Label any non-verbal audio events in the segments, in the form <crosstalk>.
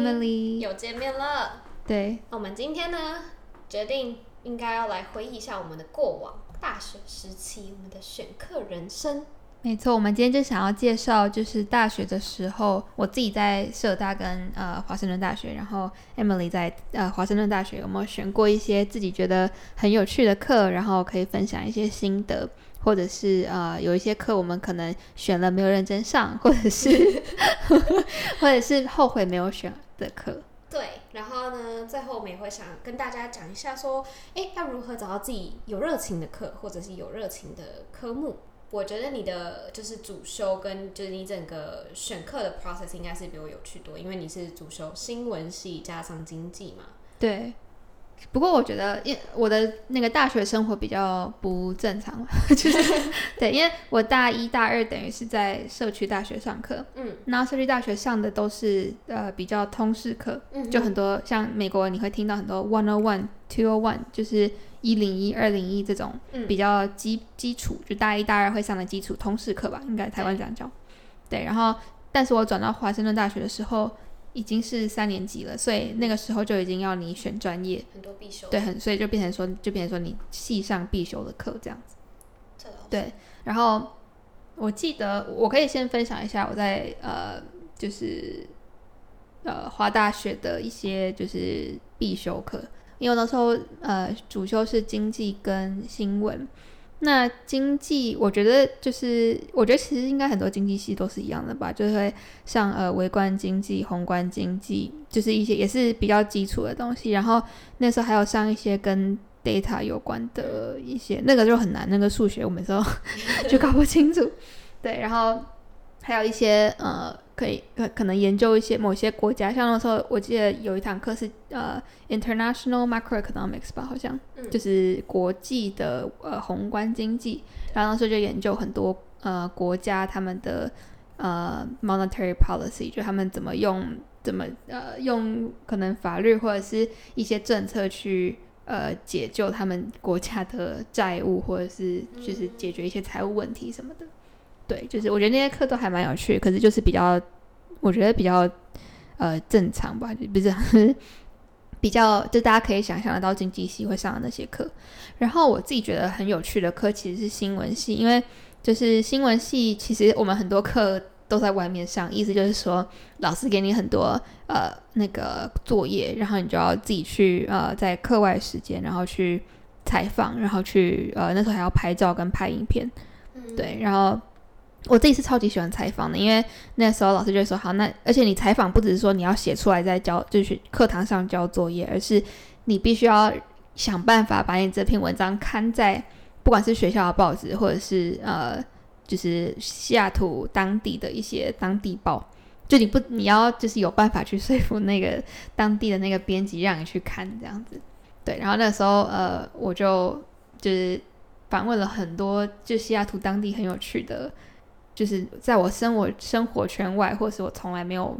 Emily，又见面了。对，我们今天呢，决定应该要来回忆一下我们的过往，大学时期我们的选课人生。没错，我们今天就想要介绍，就是大学的时候，我自己在社大跟呃华盛顿大学，然后 Emily 在呃华盛顿大学有没有选过一些自己觉得很有趣的课，然后可以分享一些心得，或者是呃有一些课我们可能选了没有认真上，或者是 <laughs> 或者是后悔没有选的课。对，然后呢，最后我们也会想跟大家讲一下，说，哎，要如何找到自己有热情的课，或者是有热情的科目。我觉得你的就是主修跟就是你整个选课的 process 应该是比我有趣多，因为你是主修新闻系加上经济嘛。对。不过我觉得，因我的那个大学生活比较不正常，<laughs> 就是 <laughs> 对，因为我大一大二等于是在社区大学上课，嗯，然后社区大学上的都是呃比较通识课，嗯，就很多像美国你会听到很多 one o one two o one，就是一零一二零一这种比较基基础，就大一大二会上的基础通识课吧，应该台湾这样叫，对，然后但是我转到华盛顿大学的时候。已经是三年级了，所以那个时候就已经要你选专业，很多必修。对，很所以就变成说，就变成说你系上必修的课这样子。对，然后我记得我可以先分享一下我在呃，就是呃华大学的一些就是必修课，因为那时候呃主修是经济跟新闻。那经济，我觉得就是，我觉得其实应该很多经济系都是一样的吧，就是会像呃微观经济、宏观经济，就是一些也是比较基础的东西。然后那时候还有上一些跟 data 有关的一些，那个就很难，那个数学我们时候 <laughs> 就搞不清楚。对，然后还有一些呃。可以可可能研究一些某些国家，像那时候我记得有一堂课是呃 International Macroeconomics 吧，好像就是国际的呃宏观经济，然后那时候就研究很多呃国家他们的呃 monetary policy，就他们怎么用怎么呃用可能法律或者是一些政策去呃解救他们国家的债务，或者是就是解决一些财务问题什么的。对，就是我觉得那些课都还蛮有趣，可是就是比较，我觉得比较呃正常吧，不是 <laughs> 比较就大家可以想象得到经济系会上的那些课。然后我自己觉得很有趣的课其实是新闻系，因为就是新闻系其实我们很多课都在外面上，意思就是说老师给你很多呃那个作业，然后你就要自己去呃在课外时间，然后去采访，然后去呃那时候还要拍照跟拍影片，对，然后。我自己是超级喜欢采访的，因为那时候老师就说：“好，那而且你采访不只是说你要写出来再交，就是课堂上交作业，而是你必须要想办法把你这篇文章刊在不管是学校的报纸，或者是呃，就是西雅图当地的一些当地报，就你不你要就是有办法去说服那个当地的那个编辑让你去看这样子。对，然后那时候呃，我就就是访问了很多就西雅图当地很有趣的。就是在我生活生活圈外，或是我从来没有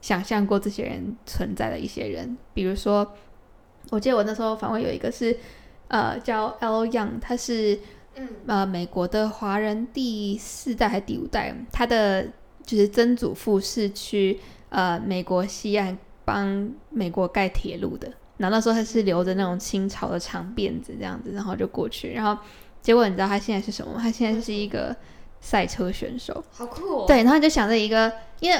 想象过这些人存在的一些人，比如说，我记得我那时候访问有一个是，呃，叫 L Young，他是，嗯，呃，美国的华人第四代还是第五代，他的就是曾祖父是去呃美国西岸帮美国盖铁路的，然后那时候他是留着那种清朝的长辫子这样子，然后就过去，然后结果你知道他现在是什么吗？他现在是一个。赛车选手，好酷哦！对，然后就想着一个，因为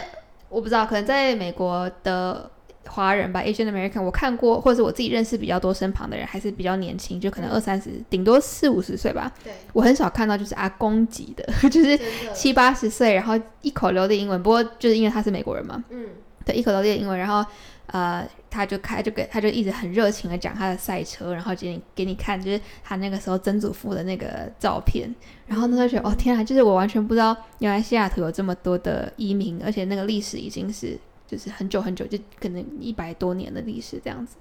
我不知道，可能在美国的华人吧，Asian American，我看过，或者是我自己认识比较多，身旁的人还是比较年轻，就可能二三十，顶多四五十岁吧。对，我很少看到就是阿公级的，<laughs> 就是七八十岁，然后一口流利英文。不过就是因为他是美国人嘛，嗯，对，一口流利英文，然后呃，他就开就给他就一直很热情的讲他的赛车，然后给你给你看，就是他那个时候曾祖父的那个照片。然后那时候觉得，哦天啊，就是我完全不知道，原来西雅图有这么多的移民，而且那个历史已经是就是很久很久，就可能一百多年的历史这样子。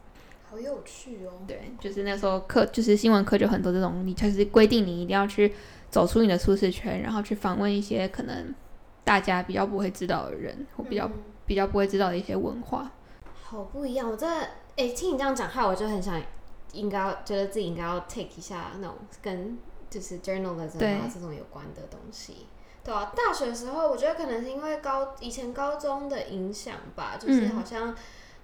好有趣哦。对，就是那时候课，就是新闻课就很多这种，你就是规定你一定要去走出你的舒适圈，然后去访问一些可能大家比较不会知道的人，或比较比较不会知道的一些文化。好不一样，我真的哎，听你这样讲，话我就很想，应该觉得自己应该要 take 一下那种跟就是 journalism 啊这种有关的东西，对啊，大学的时候，我觉得可能是因为高以前高中的影响吧，就是好像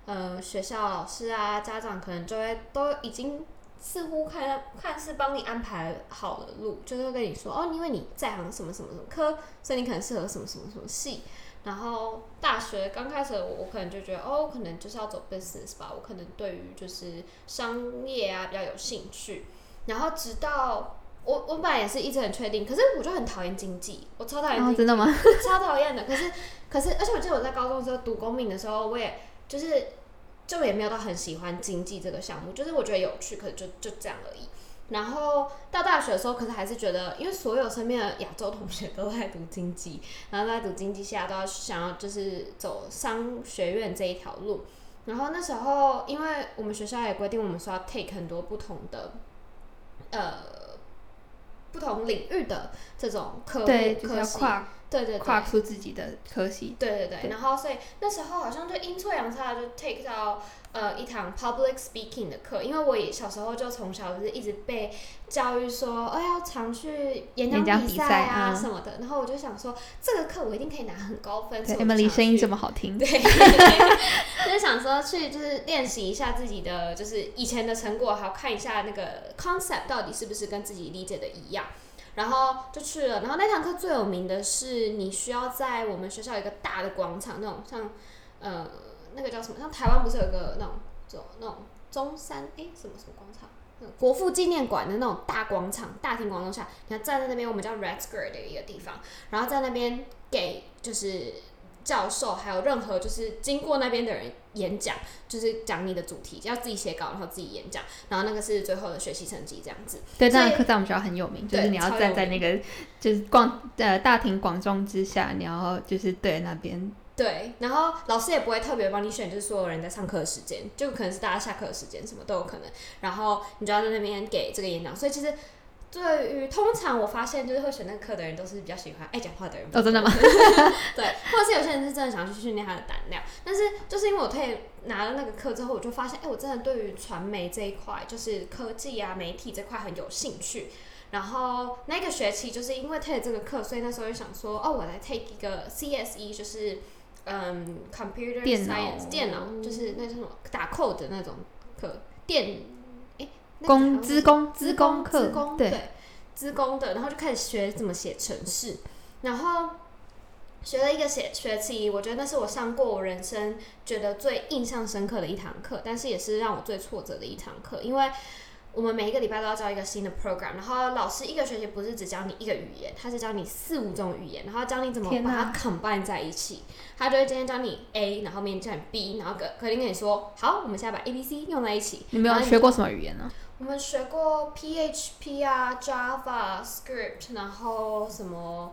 呃学校老师啊家长可能就会都已经似乎看看似帮你安排好了路，就会跟你说哦，因为你在行什么什么什么科，所以你可能适合什么什么什么系。然后大学刚开始，我我可能就觉得，哦，可能就是要走 business 吧。我可能对于就是商业啊比较有兴趣。然后直到我我本来也是一直很确定，可是我就很讨厌经济，我超讨厌。真的吗？超讨厌的。可是可是，而且我记得我在高中的时候读公民的时候，我也就是就也没有到很喜欢经济这个项目，就是我觉得有趣，可是就就这样而已。然后到大学的时候，可是还是觉得，因为所有身边的亚洲同学都在读经济，<laughs> 然后在读经济系啊，都要想要就是走商学院这一条路。然后那时候，因为我们学校也规定，我们说要 take 很多不同的呃不同领域的这种科对，科系，对对，跨出自己的科系。对对对。然后所以那时候好像就阴错阳差就 take 到。呃，一堂 public speaking 的课，因为我也小时候就从小就是一直被教育说，哦，要常去演讲比赛啊什么的，然后我就想说，这个课我一定可以拿很高分。对，Emily 声音这么好听。对，就是想说去就是练习一下自己的就是以前的成果，还有看一下那个 concept 到底是不是跟自己理解的一样，然后就去了。然后那堂课最有名的是，你需要在我们学校有一个大的广场，那种像呃。那个叫什么？像台湾不是有个那种，就那种中山哎什么什么广场？国父纪念馆的那种大广场、大庭广众下，你要站在那边，我们叫 Red Square 的一个地方，然后在那边给就是教授还有任何就是经过那边的人演讲，就是讲你的主题，要自己写稿，然后自己演讲，然后那个是最后的学习成绩这样子。对，这样的课在我们学校很有名，就是你要站在那个就是广呃大庭广众之下，你要就是对那边。对，然后老师也不会特别帮你选，就是所有人在上课的时间，就可能是大家下课的时间，什么都有可能。然后你就要在那边给这个演讲，所以其实对于通常我发现，就是会选那个课的人，都是比较喜欢爱讲话的人。哦，真的吗？<laughs> 对，或者是有些人是真的想要去训练他的胆量。但是就是因为我退拿了那个课之后，我就发现，哎，我真的对于传媒这一块，就是科技啊、媒体这块很有兴趣。然后那个学期就是因为退了这个课，所以那时候就想说，哦，我来 take 一个 CSE，就是。嗯，computer science 电脑就是那种打 code 的那种课，电诶，工资工资工课，对，资工的，然后就开始学怎么写程式，然后学了一个学学期，我觉得那是我上过我人生觉得最印象深刻的一堂课，但是也是让我最挫折的一堂课，因为。我们每一个礼拜都要教一个新的 program，然后老师一个学期不是只教你一个语言，他是教你四五种语言，然后教你怎么把它 combine 在一起。他就会今天教你 A，然后明天教你 B，然后可可定跟你说，好，我们现在把 A、B、C 用在一起。你没有学过什么语言呢？我们学过 PHP 啊，Java Script，然后什么？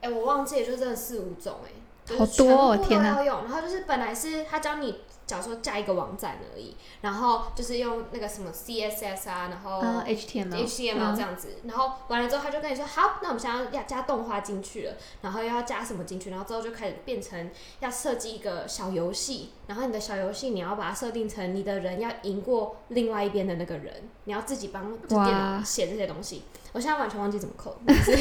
哎，我忘记了，就真的四五种哎，好多哦，天哪！然后就是本来是他教你。假如说加一个网站而已，然后就是用那个什么 CSS 啊，然后 HTML HTML 这样子，然后完了之后他就跟你说，好，那我们现在要加动画进去了，然后又要加什么进去，然后之后就开始变成要设计一个小游戏，然后你的小游戏你要把它设定成你的人要赢过另外一边的那个人，你要自己帮电脑写这些东西。我现在完全忘记怎么扣，但是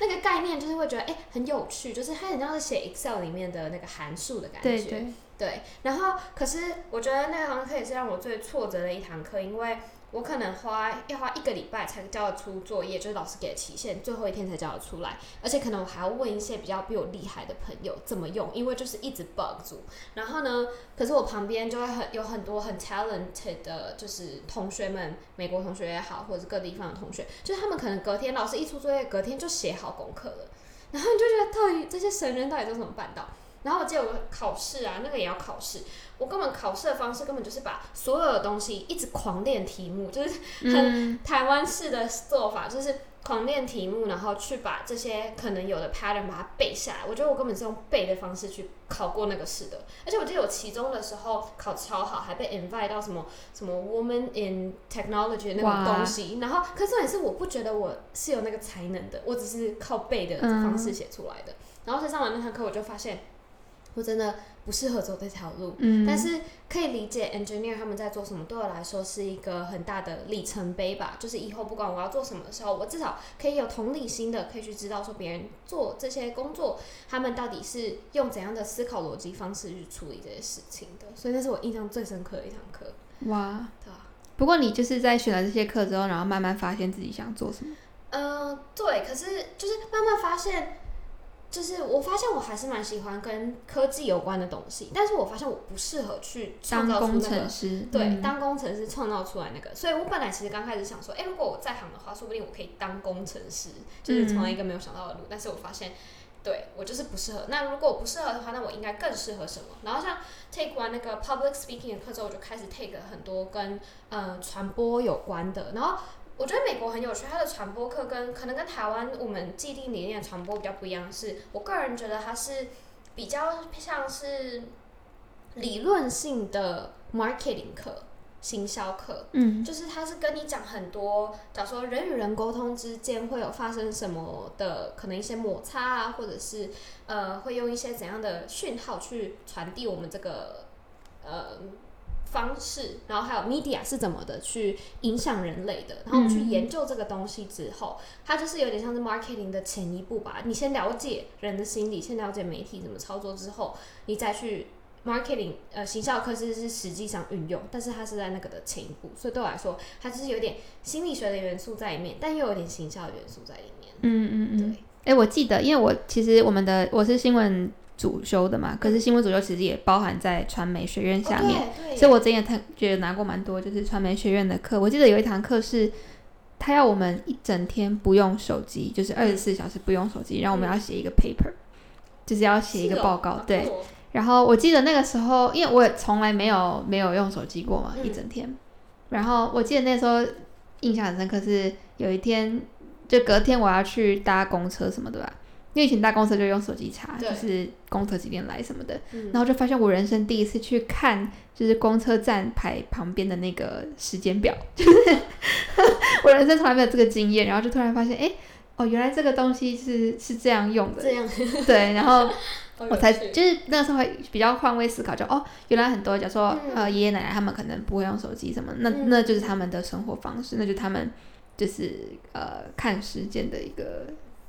那个概念就是会觉得哎很有趣，就是它很像是写 Excel 里面的那个函数的感觉。对对。对，然后可是我觉得那堂课也是让我最挫折的一堂课，因为我可能花要花一个礼拜才交得出作业，就是老师给的期限，最后一天才交得出来，而且可能我还要问一些比较比我厉害的朋友怎么用，因为就是一直 bug 住。然后呢，可是我旁边就会很有很多很 talented 的，就是同学们，美国同学也好，或者是各地方的同学，就是他们可能隔天老师一出作业，隔天就写好功课了，然后你就觉得到底这些神人到底都怎么办到？然后我记得我考试啊，那个也要考试，我根本考试的方式根本就是把所有的东西一直狂练题目，就是很台湾式的做法，就是。狂练题目，然后去把这些可能有的 pattern 把它背下来。我觉得我根本是用背的方式去考过那个试的。而且我记得我期中的时候考超好，还被 invite 到什么什么 woman in technology 那种东西。然后，可是也是我不觉得我是有那个才能的，我只是靠背的方式写出来的。然后在上完那堂课，我就发现我真的。不适合走这条路，嗯但是可以理解 engineer 他们在做什么，对我来说是一个很大的里程碑吧。就是以后不管我要做什么的时候，我至少可以有同理心的，可以去知道说别人做这些工作，他们到底是用怎样的思考逻辑方式去处理这些事情的。所以那是我印象最深刻的一堂课。哇，对啊。不过你就是在选了这些课之后，然后慢慢发现自己想做什么？嗯，对。可是就是慢慢发现。就是我发现我还是蛮喜欢跟科技有关的东西，但是我发现我不适合去创造出那个对当工程师创造出来那个，所以我本来其实刚开始想说，哎，如果我在行的话，说不定我可以当工程师，就是从一个没有想到的路。但是我发现，对我就是不适合。那如果我不适合的话，那我应该更适合什么？然后像 <laughs> take 完那个 public speaking 的课之后，我就开始 take 很多跟呃传播有关的，然后。我觉得美国很有趣，它的传播课跟可能跟台湾我们既定理念传播比较不一样。是我个人觉得它是比较像是理论性的 marketing 课、行销课。嗯，就是它是跟你讲很多，假如说人与人沟通之间会有发生什么的可能一些摩擦啊，或者是呃会用一些怎样的讯号去传递我们这个呃。方式，然后还有 media 是怎么的去影响人类的，然后我们去研究这个东西之后，它就是有点像是 marketing 的前一步吧。你先了解人的心理，先了解媒体怎么操作之后，你再去 marketing 呃行销课是是实际上运用，但是它是在那个的前一步，所以对我来说，它就是有点心理学的元素在里面，但又有点行销的元素在里面。嗯嗯嗯，对。哎，我记得，因为我其实我们的我是新闻。主修的嘛，可是新闻主修其实也包含在传媒学院下面，所以我之前他觉得拿过蛮多就是传媒学院的课。我记得有一堂课是，他要我们一整天不用手机，就是二十四小时不用手机，然后我们要写一个 paper，就是要写一个报告。对，然后我记得那个时候，因为我也从来没有没有用手机过嘛，一整天。然后我记得那时候印象很深刻，是有一天就隔天我要去搭公车什么的吧。因为以前搭公车就用手机查，就是公车几点来什么的，然后就发现我人生第一次去看，就是公车站牌旁边的那个时间表，就是 <laughs> 我人生从来没有这个经验，然后就突然发现，哎，哦，原来这个东西是是这样用的，这样。对，然后 <laughs> 我才就是那时候会比较换位思考，就哦，原来很多，假如说呃爷爷奶奶他们可能不会用手机什么，那那就是他们的生活方式，那就他们就是呃看时间的一个。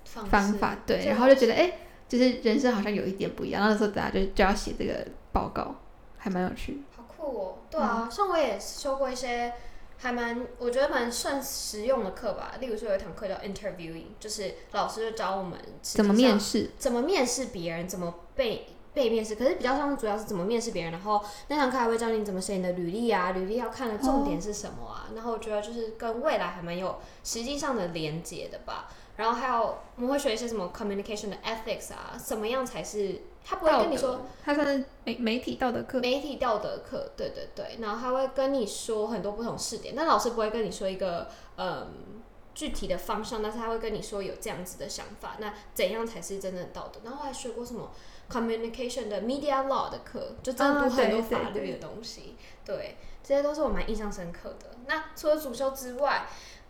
方法对，然后就觉得哎，就是人生好像有一点不一样。那时候大家就就要写这个报告，还蛮有趣。好酷哦！对啊，像我也修过一些还蛮我觉得蛮算实用的课吧。例如说有一堂课叫 interviewing，就是老师就教我们怎么面试，怎么面试别人，怎么被被面试。可是比较像主要是怎么面试别人。然后那堂课还会教你怎么写你的履历啊，履历要看的重点是什么啊。然后我觉得就是跟未来还蛮有实际上的连接的吧。然后还有我们会学一些什么 communication 的 ethics 啊，什么样才是他不会跟你说，他算是媒媒体道德课，媒体道德课，对对对，然后他会跟你说很多不同试点，但老师不会跟你说一个嗯具体的方向，但是他会跟你说有这样子的想法，那怎样才是真正的道德？然后还学过什么 communication 的 media law 的课，就真的读很多法律的东西，对，这些都是我蛮印象深刻的。那除了主修之外，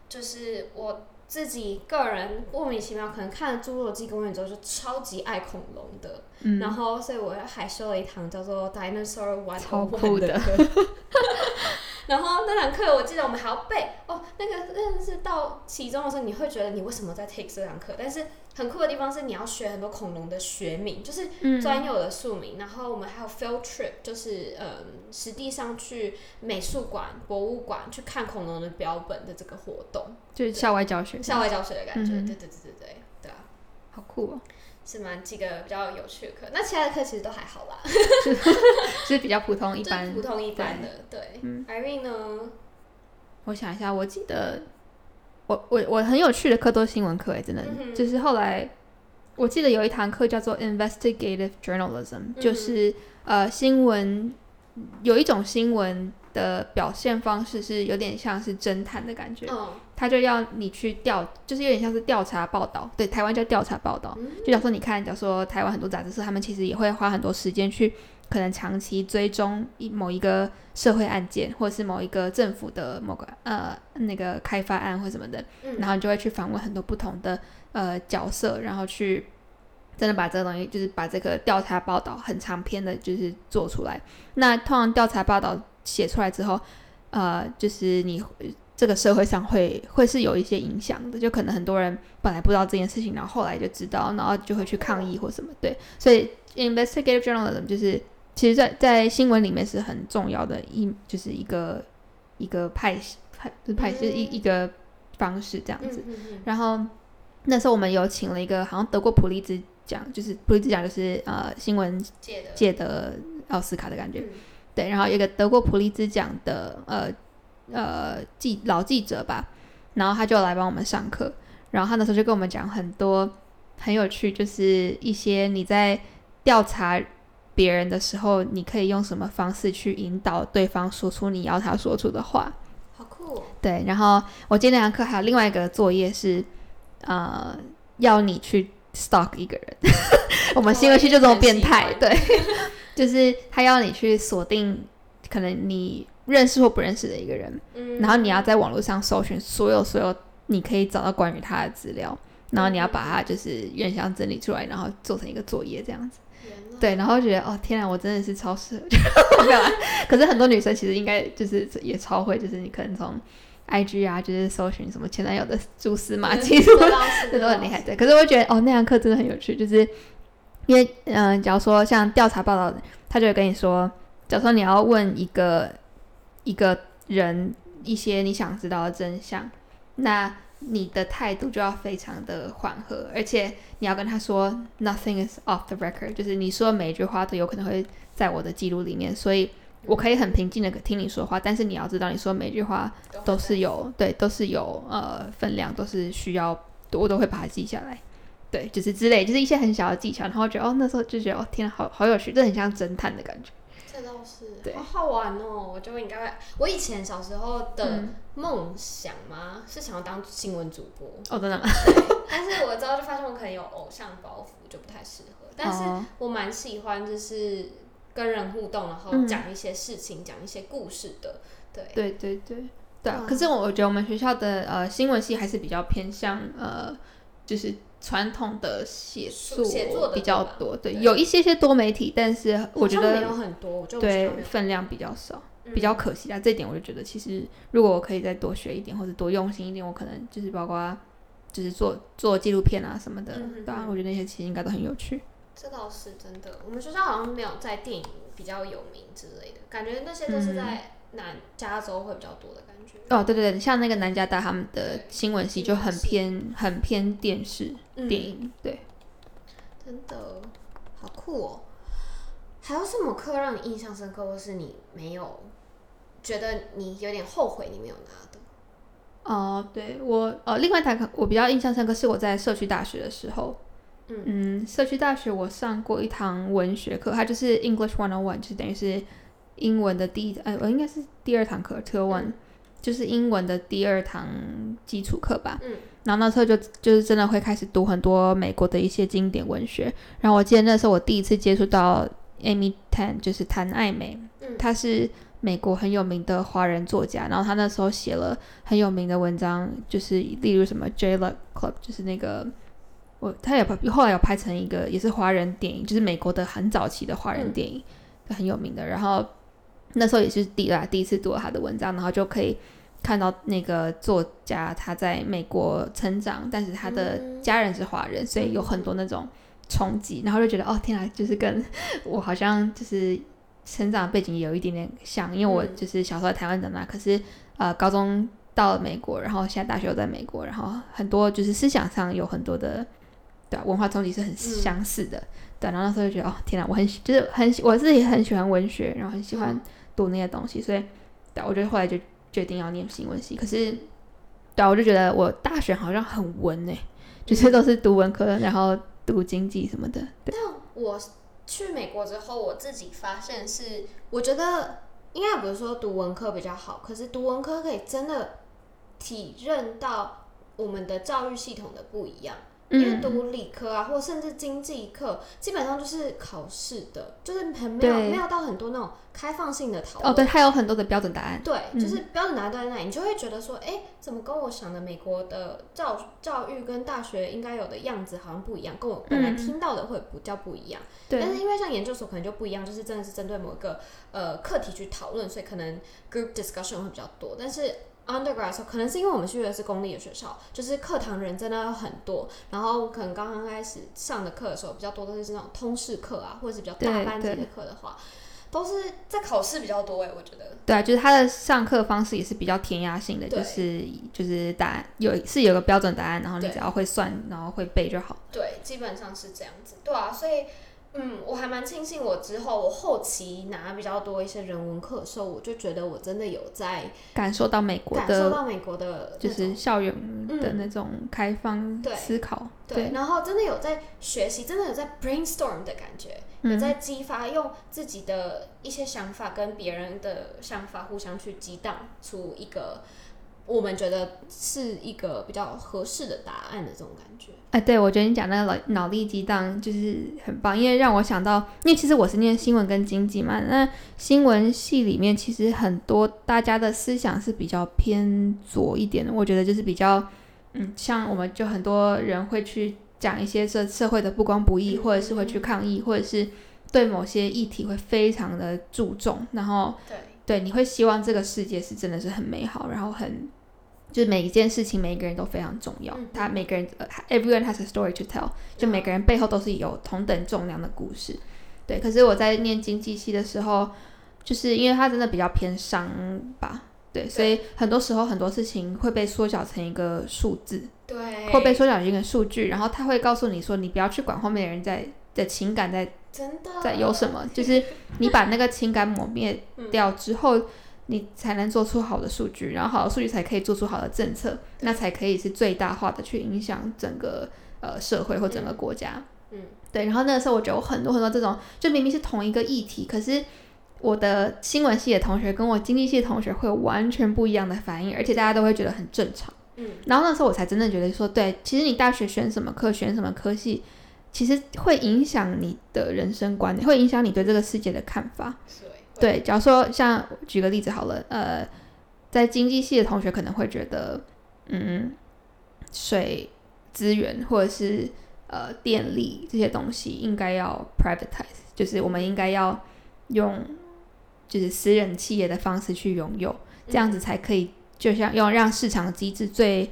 就是我。自己个人莫名其妙，可能看了《侏罗纪公园》之后就超级爱恐龙的，然后所以我还修了一堂叫做 Dinosaur One 超酷的。<laughs> 然后那堂课我记得我们还要背哦，那个真的是到其中的时候，你会觉得你为什么在 take 这堂课？但是很酷的地方是你要学很多恐龙的学名，就是专有的宿名。然后我们还有 field trip，就是嗯，实际上去美术馆、博物馆去看恐龙的标本的这个活动，就是校外教学，校外教学的感觉。对对对对对对啊，好酷哦！是蛮几个比较有趣的课，那其他的课其实都还好啦，<laughs> 就是比较普通一般，普通一般的。对，Irene 呢？我想一下，我记得我我我很有趣的课都是新闻课哎，真的，就是后来我记得有一堂课叫做 Investigative Journalism，就是呃新闻有一种新闻的表现方式是有点像是侦探的感觉，他就要你去调，就是有点像是调查报道，对，台湾叫调查报道，就假如说你看，假如说台湾很多杂志社，他们其实也会花很多时间去。可能长期追踪一某一个社会案件，或者是某一个政府的某个呃那个开发案或什么的，然后你就会去访问很多不同的呃角色，然后去真的把这个东西，就是把这个调查报道很长篇的，就是做出来。那通常调查报道写出来之后，呃，就是你这个社会上会会是有一些影响的，就可能很多人本来不知道这件事情，然后后来就知道，然后就会去抗议或什么。对，所以 investigative journalism 就是。其实，在在新闻里面是很重要的一，就是一个一个派派就是派就是一一个方式这样子。然后那时候我们有请了一个好像得过普利兹奖，就是普利兹奖就是呃新闻界的奥斯卡的感觉。对，然后一个得过普利兹奖的呃呃记老记者吧，然后他就来帮我们上课，然后他那时候就跟我们讲很多很有趣，就是一些你在调查。别人的时候，你可以用什么方式去引导对方说出你要他说出的话？好酷！对，然后我今天那堂课还有另外一个作业是，呃，要你去 stalk 一个人。<laughs> 我们新闻系就这么变态，对，<laughs> 就是他要你去锁定可能你认识或不认识的一个人，然后你要在网络上搜寻所有所有你可以找到关于他的资料，然后你要把它就是原想整理出来，然后做成一个作业这样子。对，然后觉得哦天啊，我真的是超适合，<laughs> 可是很多女生其实应该就是也超会，就是你可能从 I G 啊，就是搜寻什么前男友的蛛丝马迹，<laughs> 这都很厉害。对，可是我觉得哦那堂课真的很有趣，就是因为嗯，假如说像调查报道，他就会跟你说，假如说你要问一个一个人一些你想知道的真相，那。你的态度就要非常的缓和，而且你要跟他说 “nothing is off the record”，就是你说每一句话都有可能会在我的记录里面，所以我可以很平静的听你说话，但是你要知道，你说每句话都是有对，都是有呃分量，都是需要我都会把它记下来，对，就是之类，就是一些很小的技巧，然后觉得哦，那时候就觉得哦，天，好好有趣，这很像侦探的感觉。这倒是，好好玩哦！我就应该会，我以前小时候的梦想吗？是想要当新闻主播哦，真的。但是我之后就发现我可能有偶像包袱，就不太适合。但是我蛮喜欢，就是跟人互动，然后讲一些事情，讲一些故事的。对，对，对，对，对。可是我我觉得我们学校的呃新闻系还是比较偏向呃，就是。传统的写作比较多，对，有一些些多媒体，但是我觉得没有很多，对分量比较少，比较可惜啊。这点我就觉得，其实如果我可以再多学一点，或者多用心一点，我可能就是包括就是做做纪录片啊什么的，当然我觉得那些其实应该都很有趣。这倒是真的，我们学校好像没有在电影比较有名之类的，感觉那些都是在南加州会比较多的感觉。哦，对对对，像那个南加大他们的新闻系就很偏很偏电视。电影对，真的好酷哦！还有什么课让你印象深刻，或是你没有觉得你有点后悔你没有拿的？哦，对我呃，另外一堂课我比较印象深刻是我在社区大学的时候，嗯，社区大学我上过一堂文学课，它就是 English One on One，就是等于是英文的第一，呃，我应该是第二堂课，Two One，就是英文的第二堂基础课吧，嗯。然后那时候就就是真的会开始读很多美国的一些经典文学。然后我记得那时候我第一次接触到 Amy Tan，就是谭爱美，她是美国很有名的华人作家。然后她那时候写了很有名的文章，就是例如什么 J Lo Club，就是那个我她也后来有拍成一个也是华人电影，就是美国的很早期的华人电影，很有名的。然后那时候也是第啦第一次读了他的文章，然后就可以。看到那个作家他在美国成长，但是他的家人是华人，所以有很多那种冲击，然后就觉得哦天啊，就是跟我好像就是成长背景有一点点像，因为我就是小时候在台湾长大，可是呃高中到了美国，然后现在大学又在美国，然后很多就是思想上有很多的对文化冲击是很相似的，对，然后那时候就觉得哦天啊，我很就是很我自己很喜欢文学，然后很喜欢读那些东西，所以对，我觉得后来就。决定要念新闻系，可是，对啊，我就觉得我大学好像很文诶，就是都是读文科，然后读经济什么的。对，但我去美国之后，我自己发现是，我觉得应该不是说读文科比较好，可是读文科可以真的体认到我们的教育系统的不一样。因为读理科啊，或甚至经济课，基本上就是考试的，就是很没有没有到很多那种开放性的讨论。哦，对，它有很多的标准答案。对，就是标准答案都在那里，你就会觉得说，哎，怎么跟我想的美国的教教育跟大学应该有的样子好像不一样，跟我本来听到的会比较不一样。对。但是因为像研究所可能就不一样，就是真的是针对某一个呃课题去讨论，所以可能 group discussion 会比较多，但是。Undergrad 时候，可能是因为我们去的是公立的学校，就是课堂人真的有很多，然后可能刚刚开始上的课的时候，比较多都是那种通识课啊，或者是比较大班级的课的话，都是在考试比较多哎，我觉得。对啊，就是他的上课方式也是比较填鸭性的，就是就是答案有是有个标准答案，然后你只要会算，然后会背就好。对，基本上是这样子。对啊，所以。嗯，我还蛮庆幸，我之后我后期拿比较多一些人文课的时候，我就觉得我真的有在感受到美国的，感受到美国的，就是校园的那种开放思考，对，然后真的有在学习，真的有在 brainstorm 的感觉，有在激发，用自己的一些想法跟别人的想法互相去激荡出一个。我们觉得是一个比较合适的答案的这种感觉。哎，对，我觉得你讲那个脑脑力激荡就是很棒，因为让我想到，因为其实我是念新闻跟经济嘛，那新闻系里面其实很多大家的思想是比较偏左一点的。我觉得就是比较，嗯，像我们就很多人会去讲一些社社会的不公不义，或者是会去抗议，或者是对某些议题会非常的注重，然后对对，你会希望这个世界是真的是很美好，然后很。就是每一件事情，每一个人都非常重要。他每个人，everyone has a story to tell。就每个人背后都是有同等重量的故事。对，可是我在念经济系的时候，就是因为它真的比较偏商吧，对，所以很多时候很多事情会被缩小成一个数字，对，会被缩小成一个数据，然后他会告诉你说，你不要去管后面的人在的情感在真的在有什么，<laughs> 就是你把那个情感抹灭掉之后。你才能做出好的数据，然后好的数据才可以做出好的政策，那才可以是最大化的去影响整个呃社会或整个国家。嗯，对。然后那个时候我觉得有很多很多这种，就明明是同一个议题，可是我的新闻系的同学跟我经济系的同学会有完全不一样的反应，而且大家都会觉得很正常。嗯。然后那时候我才真正觉得说，对，其实你大学选什么课，选什么科系，其实会影响你的人生观，会影响你对这个世界的看法。对，假如说像举个例子好了，呃，在经济系的同学可能会觉得，嗯，水资源或者是呃电力这些东西应该要 privatize，就是我们应该要用就是私人企业的方式去拥有，这样子才可以，就像用让市场机制最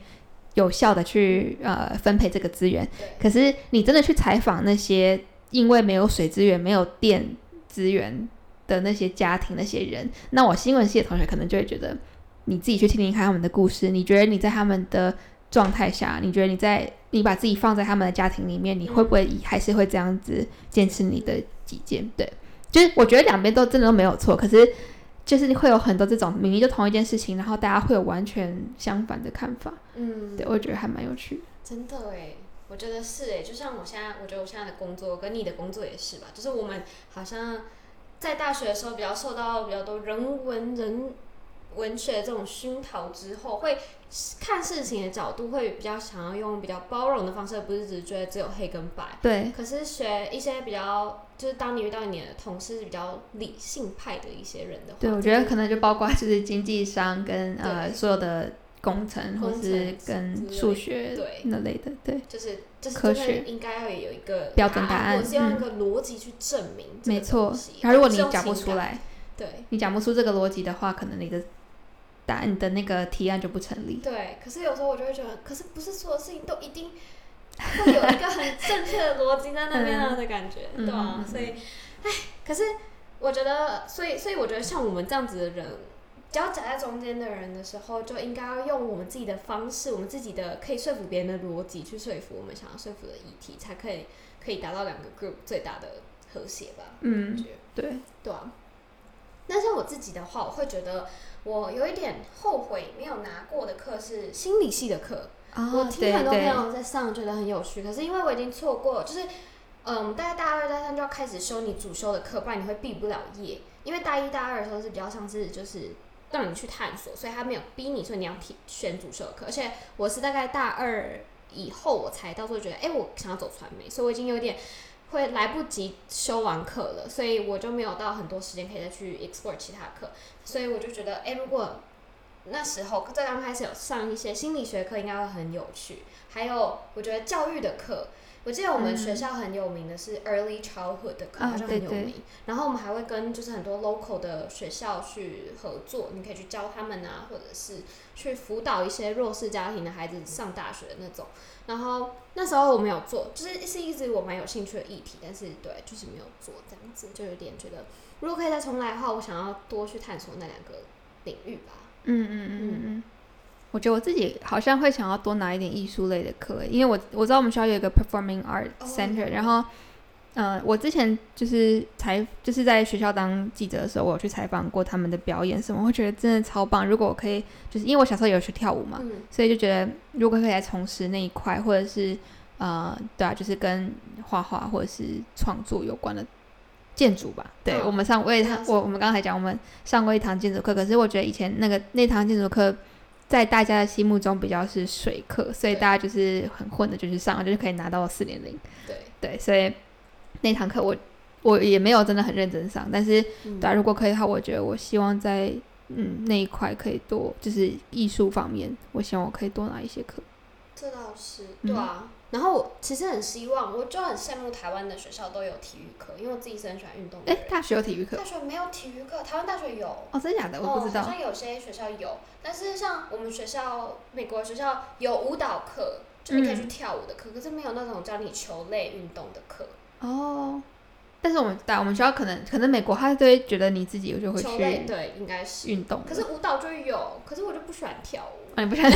有效的去呃分配这个资源。可是你真的去采访那些因为没有水资源、没有电资源。的那些家庭那些人，那我新闻系的同学可能就会觉得，你自己去听听看他们的故事，你觉得你在他们的状态下，你觉得你在你把自己放在他们的家庭里面，你会不会还是会这样子坚持你的己见？对，就是我觉得两边都真的都没有错，可是就是会有很多这种明明就同一件事情，然后大家会有完全相反的看法。嗯，对我觉得还蛮有趣。真的诶，我觉得是诶，就像我现在，我觉得我现在的工作跟你的工作也是吧，就是我们好像。在大学的时候，比较受到比较多人文、人文学这种熏陶之后，会看事情的角度会比较想要用比较包容的方式，不是只觉得只有黑跟白。对。可是学一些比较，就是当你遇到你的同事比较理性派的一些人的话，对，我觉得可能就包括就是经济商跟呃所有的。工程或是跟数学那类的，对，就是就是科学应该要有一个标准答案，我是用一个逻辑去证明。没错，然后如果你讲不出来，对，你讲不出这个逻辑的话，可能你的答案的那个提案就不成立。对，可是有时候我就会觉得，可是不是所有事情都一定会有一个很正确的逻辑在那边的感觉，对吧？所以，哎，可是我觉得，所以，所以我觉得像我们这样子的人。只要夹在中间的人的时候，就应该要用我们自己的方式，我们自己的可以说服别人的逻辑去说服我们想要说服的议题，才可以可以达到两个 group 最大的和谐吧。嗯，对对啊。但是我自己的话，我会觉得我有一点后悔没有拿过的课是心理系的课。我听很多朋友在上，觉得很有趣。可是因为我已经错过，就是嗯，大概大二、大三就要开始修你主修的课，不然你会毕不了业。因为大一、大二的时候是比较像是就是让你去探索，所以他没有逼你，所以你要选主修课。而且我是大概大二以后我才到时候觉得，哎，我想要走传媒，所以我已经有点。会来不及修完课了，所以我就没有到很多时间可以再去 explore 其他课，所以我就觉得，哎，如果那时候在刚开始有上一些心理学课，应该会很有趣。还有，我觉得教育的课，我记得我们学校很有名的是 early childhood 的课，好像很有名。然后我们还会跟就是很多 local 的学校去合作，你可以去教他们啊，或者是去辅导一些弱势家庭的孩子上大学的那种。然后那时候我没有做，就是是一直我蛮有兴趣的议题，但是对，就是没有做这样子，就有点觉得，如果可以再重来的话，我想要多去探索那两个领域吧。嗯嗯嗯嗯，我觉得我自己好像会想要多拿一点艺术类的课，因为我我知道我们学校有一个 Performing Art Center，然后。嗯，我之前就是采，就是在学校当记者的时候，我有去采访过他们的表演什么，我觉得真的超棒。如果我可以，就是因为我小时候有学跳舞嘛，所以就觉得如果可以来从事那一块，或者是呃，对啊，就是跟画画或者是创作有关的建筑吧。对我们上我也他我我们刚才讲我们上过一堂建筑课，可是我觉得以前那个那堂建筑课在大家的心目中比较是水课，所以大家就是很混的，就是上就是可以拿到四点零。对对，所以。那堂课我我也没有真的很认真上，但是对，如果可以的话，我觉得我希望在嗯那一块可以多，就是艺术方面，我希望我可以多拿一些课。这倒是对啊。然后我其实很希望，我就很羡慕台湾的学校都有体育课，因为我自己是很喜欢运动。哎，大学有体育课？大学没有体育课，台湾大学有。哦，真的假的？我不知道。好像有些学校有，但是像我们学校，美国学校有舞蹈课，就你可以去跳舞的课，可是没有那种教你球类运动的课。哦，但是我们在我们学校可能可能美国他都会觉得你自己就会去对，应该是运动。可是舞蹈就有，可是我就不喜欢跳舞。啊，你不喜欢？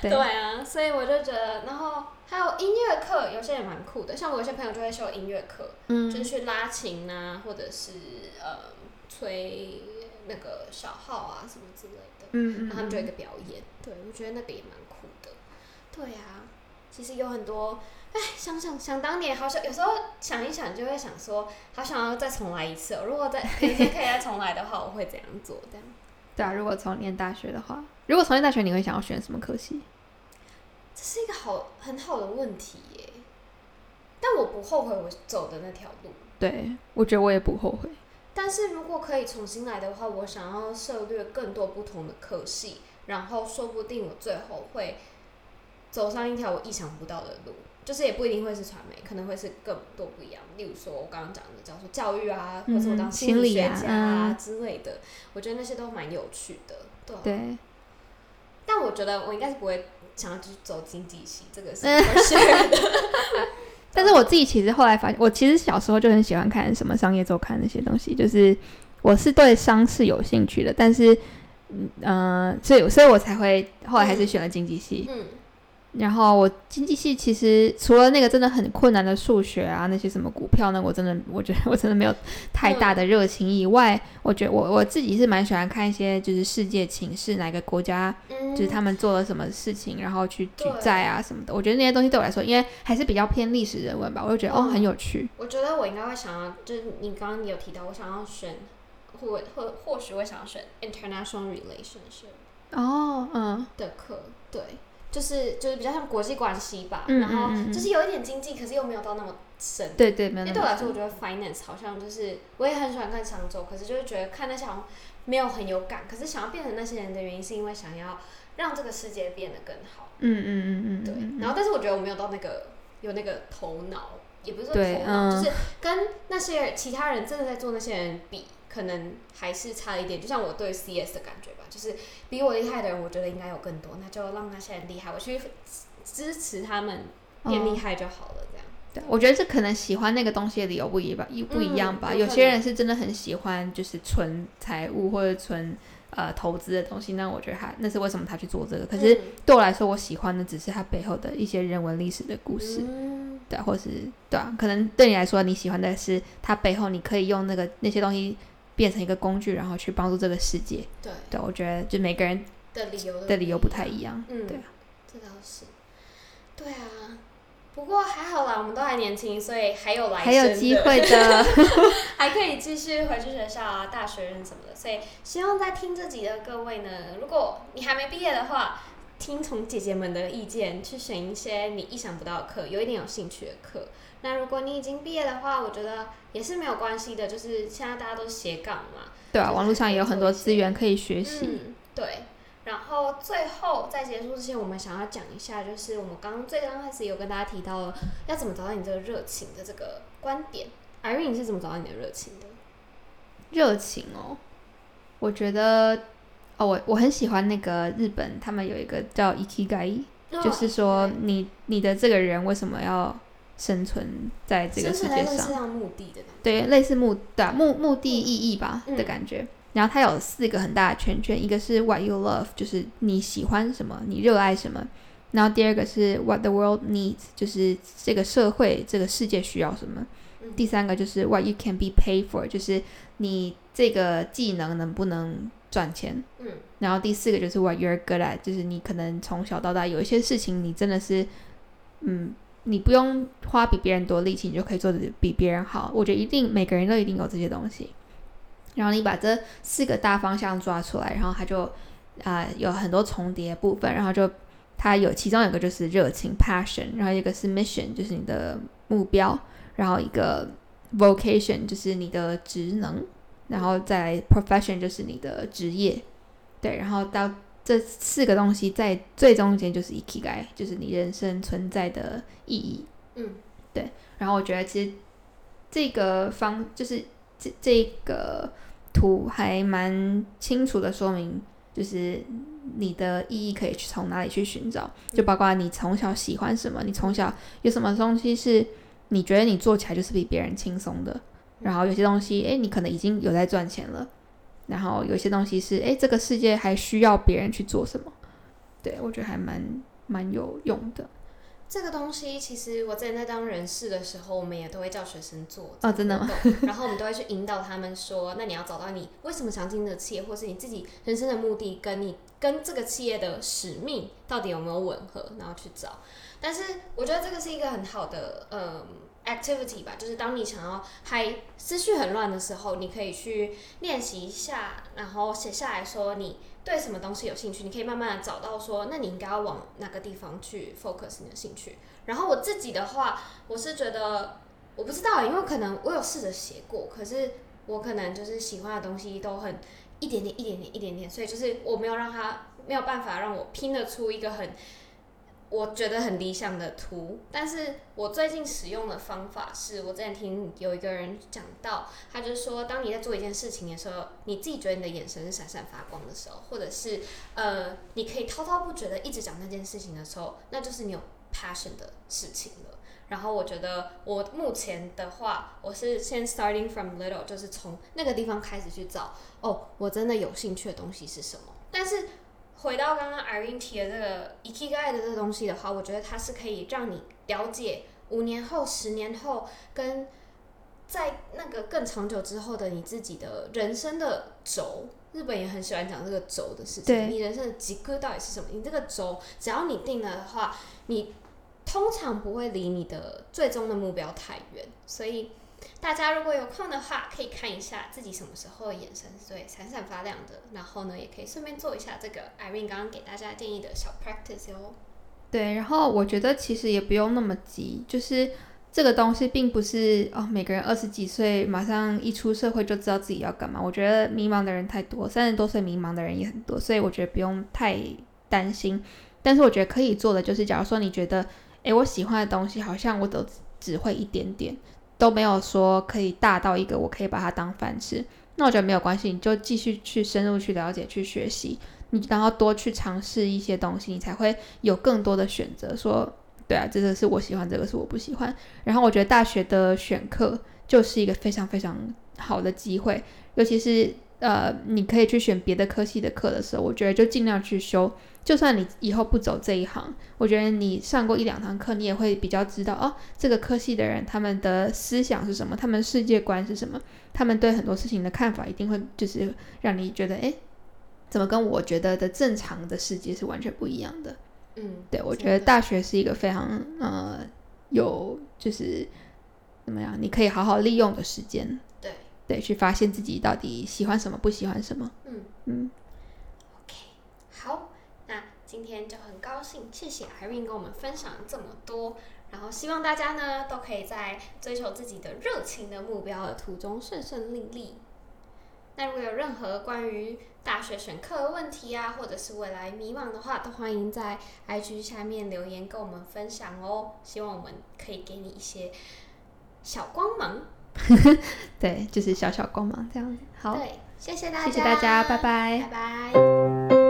对啊，所以我就觉得，然后还有音乐课，有些也蛮酷的。像我有些朋友就会修音乐课，嗯，就是去拉琴啊，或者是呃吹那个小号啊什么之类的。嗯嗯。然后他们就有一个表演，对我觉得那个也蛮酷的。对啊，其实有很多。哎，想想想当年，好想有时候想一想，就会想说，好想要再重来一次。如果再可以再重来的话，我会怎样做？这样。对啊，如果重念大学的话，如果重念大学，你会想要选什么科系？这是一个好很好的问题耶。但我不后悔我走的那条路。对，我觉得我也不后悔。但是如果可以重新来的话，我想要涉略更多不同的科系，然后说不定我最后会走上一条我意想不到的路。就是也不一定会是传媒，可能会是更多不一样。例如说，我刚刚讲的叫做教育啊，或者我当心理学家啊之类的，我觉得那些都蛮有趣的。对。但我觉得我应该是不会想要去走经济系，这个是。<laughs> <laughs> 但是我自己其实后来发现，我其实小时候就很喜欢看什么商业周刊那些东西，就是我是对商是有兴趣的，但是嗯，所以所以我才会后来还是选了经济系。嗯。然后我经济系其实除了那个真的很困难的数学啊，那些什么股票呢，我真的我觉得我真的没有太大的热情。以外，我觉得我我自己是蛮喜欢看一些就是世界情势，哪个国家就是他们做了什么事情，然后去举债啊什么的。我觉得那些东西对我来说，因为还是比较偏历史人文吧，我就觉得哦很有趣。我觉得我应该会想要，就是你刚刚有提到，我想要选或或或许我想要选 international relationship 哦嗯的课，对。就是就是比较像国际关系吧，然后就是有一点经济，可是又没有到那么深。对对，因为对我来说，我觉得 finance 好像就是我也很喜欢看商周，可是就是觉得看那些好像没有很有感。可是想要变成那些人的原因，是因为想要让这个世界变得更好。嗯嗯嗯嗯。对，然后但是我觉得我没有到那个有那个头脑，也不是说头脑，就是跟那些其他人真的在做那些人比。可能还是差一点，就像我对 CS 的感觉吧，就是比我厉害的人，我觉得应该有更多，那就让那些人厉害，我去支持他们变厉害就好了，这样。对，我觉得这可能喜欢那个东西的理由不一吧，一不一样吧。有些人是真的很喜欢，就是纯财务或者纯呃投资的东西，那我觉得他那是为什么他去做这个。可是对我来说，我喜欢的只是他背后的一些人文历史的故事，对，或是对啊，可能对你来说，你喜欢的是它背后你可以用那个那些东西。变成一个工具，然后去帮助这个世界。对，对我觉得就每个人的理由的理由不太一样。嗯，对。这倒是。对啊，不过还好啦，我们都还年轻，所以还有来还有机会的，<laughs> <laughs> 还可以继续回去学校啊、大学任什么的。所以希望在听这集的各位呢，如果你还没毕业的话，听从姐姐们的意见，去选一些你意想不到的课，有一点有兴趣的课。那如果你已经毕业的话，我觉得也是没有关系的，就是现在大家都斜杠嘛。对啊，网络上也有很多资源可以学习。嗯，对。然后最后在结束之前，我们想要讲一下，就是我们刚刚最刚开始有跟大家提到了要怎么找到你这个热情的这个观点。Irene，你是怎么找到你的热情的？热情哦，我觉得哦，我我很喜欢那个日本，他们有一个叫 ikigai，就是说你你的这个人为什么要生存在这个世界上？目的的对，类似目的目目的意义吧的感觉。然后它有四个很大的圈圈，一个是 What you love，就是你喜欢什么，你热爱什么。然后第二个是 What the world needs，就是这个社会、这个世界需要什么。第三个就是 What you can be paid for，就是你这个技能能不能赚钱。嗯。然后第四个就是 What you're good at，就是你可能从小到大有一些事情你真的是，嗯，你不用花比别人多力气，你就可以做的比别人好。我觉得一定每个人都一定有这些东西。然后你把这四个大方向抓出来，然后它就啊有很多重叠部分，然后就它有其中有个就是热情 passion，然后一个是 mission 就是你的目标，然后一个 vocation 就是你的职能，然后再 profession 就是你的职业，对，然后到这四个东西在最中间就是 ikigai，就是你人生存在的意义，嗯，对，然后我觉得其实这个方就是这这个。图还蛮清楚的说明，就是你的意义可以去从哪里去寻找，就包括你从小喜欢什么，你从小有什么东西是你觉得你做起来就是比别人轻松的，然后有些东西，哎，你可能已经有在赚钱了，然后有些东西是，哎，这个世界还需要别人去做什么，对我觉得还蛮蛮有用的。这个东西其实我之前在当人事的时候，我们也都会叫学生做哦，真的吗？然后我们都会去引导他们说，那你要找到你为什么想进这个企业，或是你自己人生的目的，跟你跟这个企业的使命到底有没有吻合，然后去找。但是我觉得这个是一个很好的呃 activity 吧，就是当你想要还思绪很乱的时候，你可以去练习一下，然后写下来说你。对什么东西有兴趣，你可以慢慢的找到说，那你应该要往哪个地方去 focus 你的兴趣。然后我自己的话，我是觉得我不知道，因为可能我有试着写过，可是我可能就是喜欢的东西都很一点点、一点点、一点点，所以就是我没有让他没有办法让我拼得出一个很。我觉得很理想的图，但是我最近使用的方法是，我之前听有一个人讲到，他就是说，当你在做一件事情的时候，你自己觉得你的眼神是闪闪发光的时候，或者是呃，你可以滔滔不绝的一直讲那件事情的时候，那就是你有 passion 的事情了。然后我觉得我目前的话，我是先 starting from little，就是从那个地方开始去找，哦，我真的有兴趣的东西是什么，但是。回到刚刚 Irene 提的这个 ikigai 的这个东西的话，我觉得它是可以让你了解五年后、十年后跟在那个更长久之后的你自己的人生的轴。日本也很喜欢讲这个轴的事情。你人生的几个到底是什么？你这个轴，只要你定了的话，你通常不会离你的最终的目标太远。所以。大家如果有空的话，可以看一下自己什么时候的眼神是最闪闪发亮的，然后呢，也可以顺便做一下这个 Irene 刚刚给大家建议的小 practice 哟。对，然后我觉得其实也不用那么急，就是这个东西并不是哦，每个人二十几岁马上一出社会就知道自己要干嘛。我觉得迷茫的人太多，三十多岁迷茫的人也很多，所以我觉得不用太担心。但是我觉得可以做的就是，假如说你觉得，诶，我喜欢的东西好像我都只会一点点。都没有说可以大到一个我可以把它当饭吃，那我觉得没有关系，你就继续去深入去了解、去学习，你然后多去尝试一些东西，你才会有更多的选择。说，对啊，这个是我喜欢，这个是我不喜欢。然后我觉得大学的选课就是一个非常非常好的机会，尤其是呃，你可以去选别的科系的课的时候，我觉得就尽量去修。就算你以后不走这一行，我觉得你上过一两堂课，你也会比较知道哦，这个科系的人他们的思想是什么，他们世界观是什么，他们对很多事情的看法一定会就是让你觉得，哎，怎么跟我觉得的正常的世界是完全不一样的。嗯，对我觉得大学是一个非常呃有就是怎么样，你可以好好利用的时间。对对，去发现自己到底喜欢什么，不喜欢什么。嗯嗯天就很高兴，谢谢 Irene 跟我们分享了这么多，然后希望大家呢都可以在追求自己的热情的目标的途中顺顺利利。那如果有任何关于大学选课的问题啊，或者是未来迷茫的话，都欢迎在 IG 下面留言跟我们分享哦。希望我们可以给你一些小光芒。<laughs> 对，就是小小光芒这样子。好，对，谢谢大家，谢谢大家，拜拜拜拜。